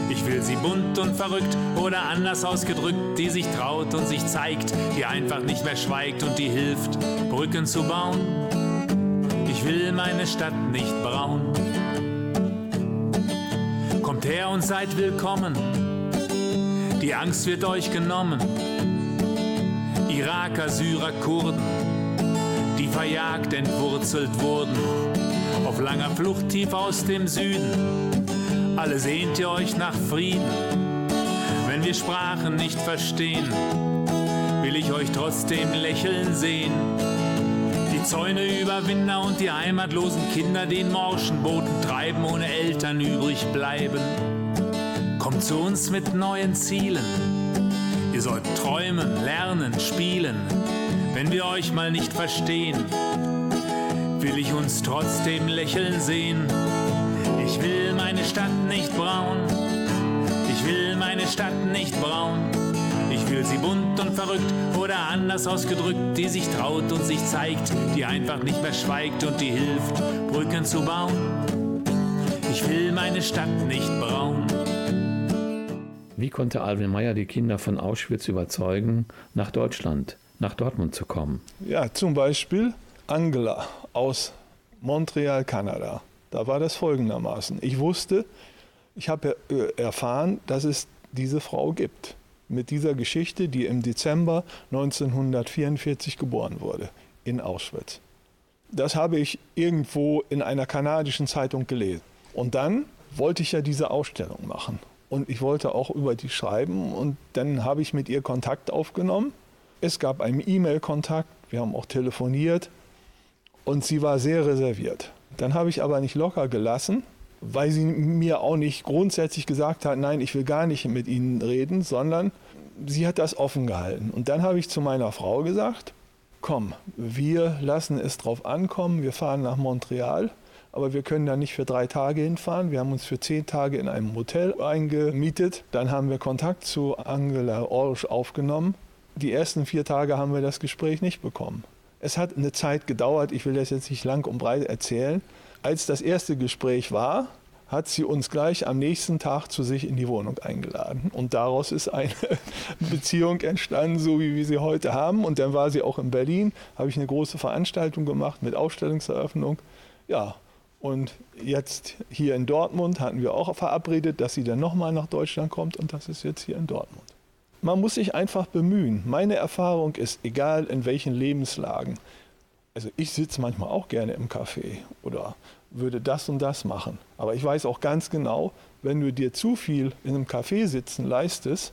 Ich will sie bunt und verrückt oder anders ausgedrückt, die sich traut und sich zeigt, die einfach nicht mehr schweigt und die hilft, Brücken zu bauen. Ich will meine Stadt nicht braun. Kommt her und seid willkommen. Die Angst wird euch genommen. Iraker, Syrer, Kurden, die verjagt, entwurzelt wurden, auf langer Flucht tief aus dem Süden. Alle sehnt ihr euch nach Frieden. Wenn wir Sprachen nicht verstehen, will ich euch trotzdem lächeln sehen. Die Zäune Überwinder und die heimatlosen Kinder, die in morschen Booten treiben, ohne Eltern übrig bleiben. Kommt zu uns mit neuen Zielen. Ihr sollt träumen, lernen, spielen. Wenn wir euch mal nicht verstehen, will ich uns trotzdem lächeln sehen. Ich will meine Stadt nicht braun. Ich will meine Stadt nicht braun. Ich will sie bunt und verrückt oder anders ausgedrückt, die sich traut und sich zeigt, die einfach nicht mehr schweigt und die hilft, Brücken zu bauen. Ich will meine Stadt nicht braun. Wie konnte Alvin Meyer die Kinder von Auschwitz überzeugen, nach Deutschland, nach Dortmund zu kommen? Ja, zum Beispiel Angela aus Montreal, Kanada. Da war das folgendermaßen. Ich wusste, ich habe äh, erfahren, dass es diese Frau gibt. Mit dieser Geschichte, die im Dezember 1944 geboren wurde, in Auschwitz. Das habe ich irgendwo in einer kanadischen Zeitung gelesen. Und dann wollte ich ja diese Ausstellung machen. Und ich wollte auch über die schreiben. Und dann habe ich mit ihr Kontakt aufgenommen. Es gab einen E-Mail-Kontakt, wir haben auch telefoniert. Und sie war sehr reserviert. Dann habe ich aber nicht locker gelassen, weil sie mir auch nicht grundsätzlich gesagt hat, nein, ich will gar nicht mit Ihnen reden, sondern sie hat das offen gehalten. Und dann habe ich zu meiner Frau gesagt, komm, wir lassen es drauf ankommen, wir fahren nach Montreal, aber wir können da nicht für drei Tage hinfahren. Wir haben uns für zehn Tage in einem Hotel eingemietet. Dann haben wir Kontakt zu Angela Orsch aufgenommen. Die ersten vier Tage haben wir das Gespräch nicht bekommen. Es hat eine Zeit gedauert, ich will das jetzt nicht lang und breit erzählen. Als das erste Gespräch war, hat sie uns gleich am nächsten Tag zu sich in die Wohnung eingeladen. Und daraus ist eine Beziehung entstanden, so wie wir sie heute haben. Und dann war sie auch in Berlin, habe ich eine große Veranstaltung gemacht mit Ausstellungseröffnung. Ja, und jetzt hier in Dortmund hatten wir auch verabredet, dass sie dann nochmal nach Deutschland kommt. Und das ist jetzt hier in Dortmund. Man muss sich einfach bemühen. Meine Erfahrung ist, egal in welchen Lebenslagen, also ich sitze manchmal auch gerne im Café oder würde das und das machen. Aber ich weiß auch ganz genau, wenn du dir zu viel in einem Café sitzen leistest,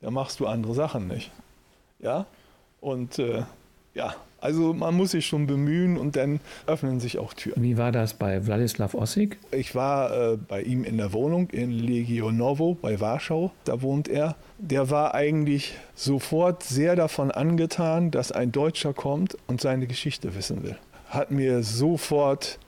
dann machst du andere Sachen nicht. Ja? Und äh, ja, also man muss sich schon bemühen und dann öffnen sich auch Türen. Wie war das bei Wladislav Ossig? Ich war äh, bei ihm in der Wohnung in Legionowo bei Warschau, da wohnt er. Der war eigentlich sofort sehr davon angetan, dass ein Deutscher kommt und seine Geschichte wissen will. Hat mir sofort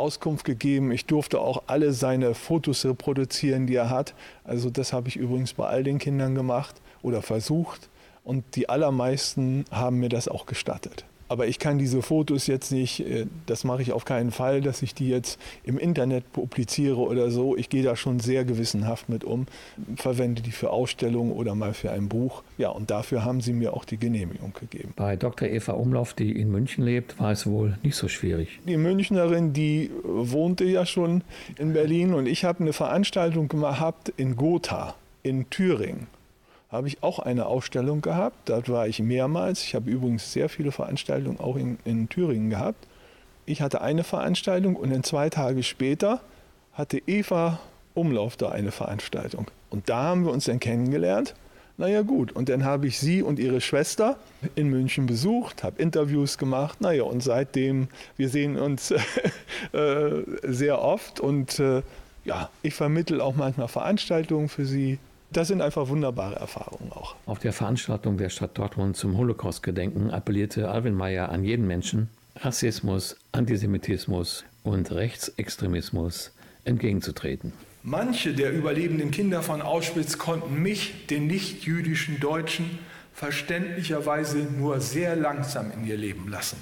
Auskunft gegeben. Ich durfte auch alle seine Fotos reproduzieren, die er hat. Also das habe ich übrigens bei all den Kindern gemacht oder versucht. Und die allermeisten haben mir das auch gestattet. Aber ich kann diese Fotos jetzt nicht, äh, das mache ich auf keinen Fall, dass ich die jetzt im Internet publiziere oder so. Ich gehe da schon sehr gewissenhaft mit um, verwende die für Ausstellungen oder mal für ein Buch. Ja, und dafür haben sie mir auch die Genehmigung gegeben. Bei Dr. Eva Umlauf, die in München lebt, war es wohl nicht so schwierig. Die Münchnerin, die wohnte ja schon in Berlin und ich habe eine Veranstaltung gehabt in Gotha in Thüringen habe ich auch eine Ausstellung gehabt. Dort war ich mehrmals. Ich habe übrigens sehr viele Veranstaltungen auch in, in Thüringen gehabt. Ich hatte eine Veranstaltung und dann zwei Tage später hatte Eva Umlauf da eine Veranstaltung. Und da haben wir uns dann kennengelernt. Naja gut, und dann habe ich sie und ihre Schwester in München besucht, habe Interviews gemacht. Naja, und seitdem, wir sehen uns äh, sehr oft und äh, ja, ich vermittle auch manchmal Veranstaltungen für sie das sind einfach wunderbare Erfahrungen auch. Auf der Veranstaltung der Stadt Dortmund zum Holocaust-Gedenken appellierte Alvin Mayer an jeden Menschen, Rassismus, Antisemitismus und Rechtsextremismus entgegenzutreten. Manche der überlebenden Kinder von Auschwitz konnten mich, den nicht-jüdischen Deutschen, verständlicherweise nur sehr langsam in ihr Leben lassen.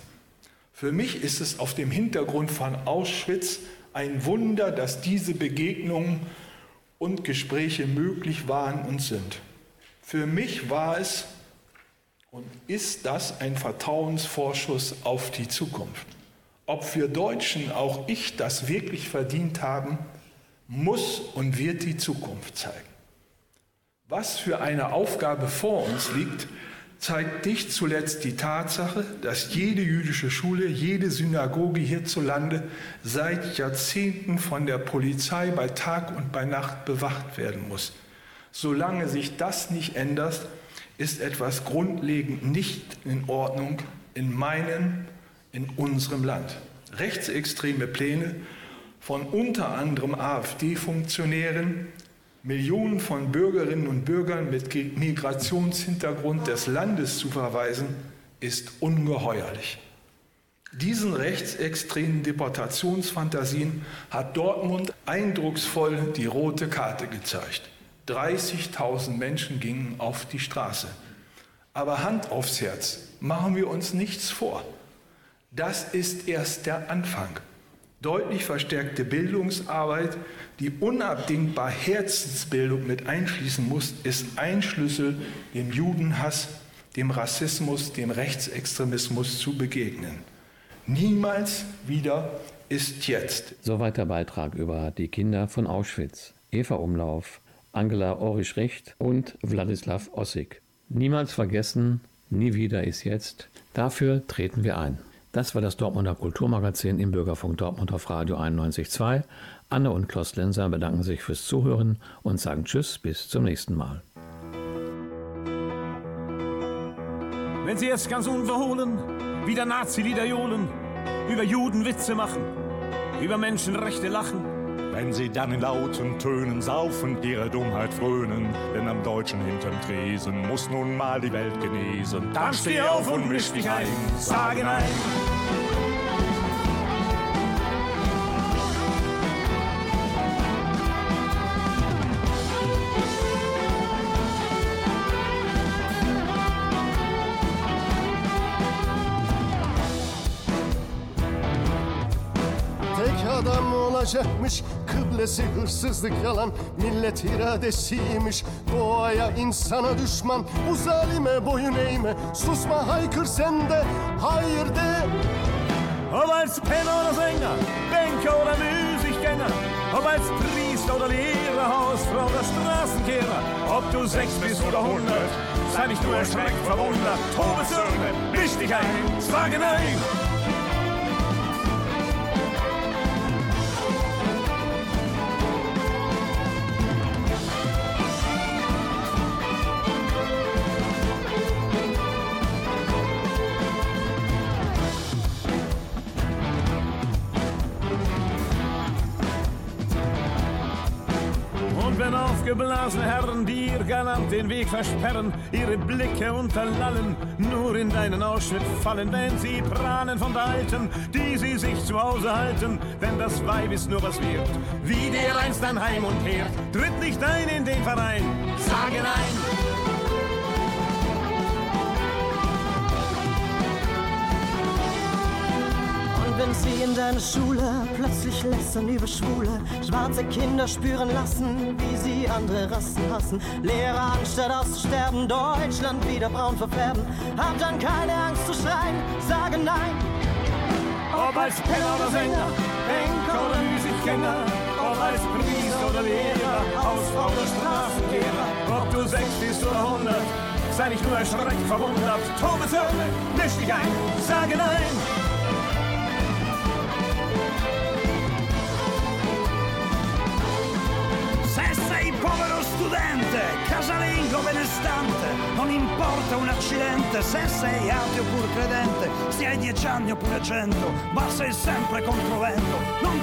Für mich ist es auf dem Hintergrund von Auschwitz ein Wunder, dass diese Begegnungen und Gespräche möglich waren und sind. Für mich war es und ist das ein Vertrauensvorschuss auf die Zukunft. Ob wir Deutschen, auch ich, das wirklich verdient haben, muss und wird die Zukunft zeigen. Was für eine Aufgabe vor uns liegt, zeigt nicht zuletzt die Tatsache, dass jede jüdische Schule, jede Synagoge hierzulande seit Jahrzehnten von der Polizei bei Tag und bei Nacht bewacht werden muss. Solange sich das nicht ändert, ist etwas grundlegend nicht in Ordnung in meinem, in unserem Land. Rechtsextreme Pläne von unter anderem AfD-Funktionären, Millionen von Bürgerinnen und Bürgern mit Migrationshintergrund des Landes zu verweisen, ist ungeheuerlich. Diesen rechtsextremen Deportationsfantasien hat Dortmund eindrucksvoll die rote Karte gezeigt. 30.000 Menschen gingen auf die Straße. Aber Hand aufs Herz, machen wir uns nichts vor. Das ist erst der Anfang. Deutlich verstärkte Bildungsarbeit, die unabdingbar Herzensbildung mit einschließen muss, ist ein Schlüssel, dem Judenhass, dem Rassismus, dem Rechtsextremismus zu begegnen. Niemals wieder ist jetzt. Soweit der Beitrag über die Kinder von Auschwitz. Eva Umlauf, Angela Orisch-Recht und Wladislav Ossig. Niemals vergessen, nie wieder ist jetzt. Dafür treten wir ein. Das war das Dortmunder Kulturmagazin im Bürgerfunk Dortmund auf Radio 91.2. Anne und Klaus Lenser bedanken sich fürs Zuhören und sagen Tschüss, bis zum nächsten Mal. Wenn Sie jetzt ganz unverhohlen wieder Nazi-Lieder johlen, über Juden Witze machen, über Menschenrechte lachen, wenn sie dann in lauten Tönen saufend ihre Dummheit frönen, denn am Deutschen hinterm Tresen muss nun mal die Welt genesen. Dann steh auf und misch dich ein, sage nein. Olacakmış Kıblesi hırsızlık yalan. Millet iradesiymiş Doğaya insana düşman. Bu zalime boyun eğme Susma haykır sen de Hayır de. Ob als Penner oder Sänger, Banker oder Musikgänger, ob als Priester oder Lehrer, Hausfrau oder Straßenkehrer, ob du sechs bist oder hundert, sei nicht nur erschreckt, verwundert, Todesirre, misch dich ein, sage nein! Aufgeblasene Herren dir galant den Weg versperren, ihre Blicke unterlallen, nur in deinen Ausschnitt fallen, wenn sie prahlen von der Alten, die sie sich zu Hause halten, denn das Weib ist nur was wert, wie der einst an Heim und Herd, tritt nicht ein in den Verein, sage nein! In deiner Schule plötzlich lästern über Schwule, schwarze Kinder spüren lassen, wie sie andere Rassen hassen. Lehrer anstatt auszusterben, Deutschland wieder braun verfärben. Hab dann keine Angst zu schreien, sage nein. Ob als Penner oder Sänger, Henker oder Musikgänger, ob als Priester oder Lehrer, Hausfrau oder Straßenkehrer, ob du sechs bist oder hundert, sei nicht nur erschreckt, verwundert, Todeshölle, misch dich ein, sage nein. Povero studente, casalingo benestante, non importa un accidente, se sei ateo pur credente, se hai dieci anni oppure cento, ma sei sempre controvento, non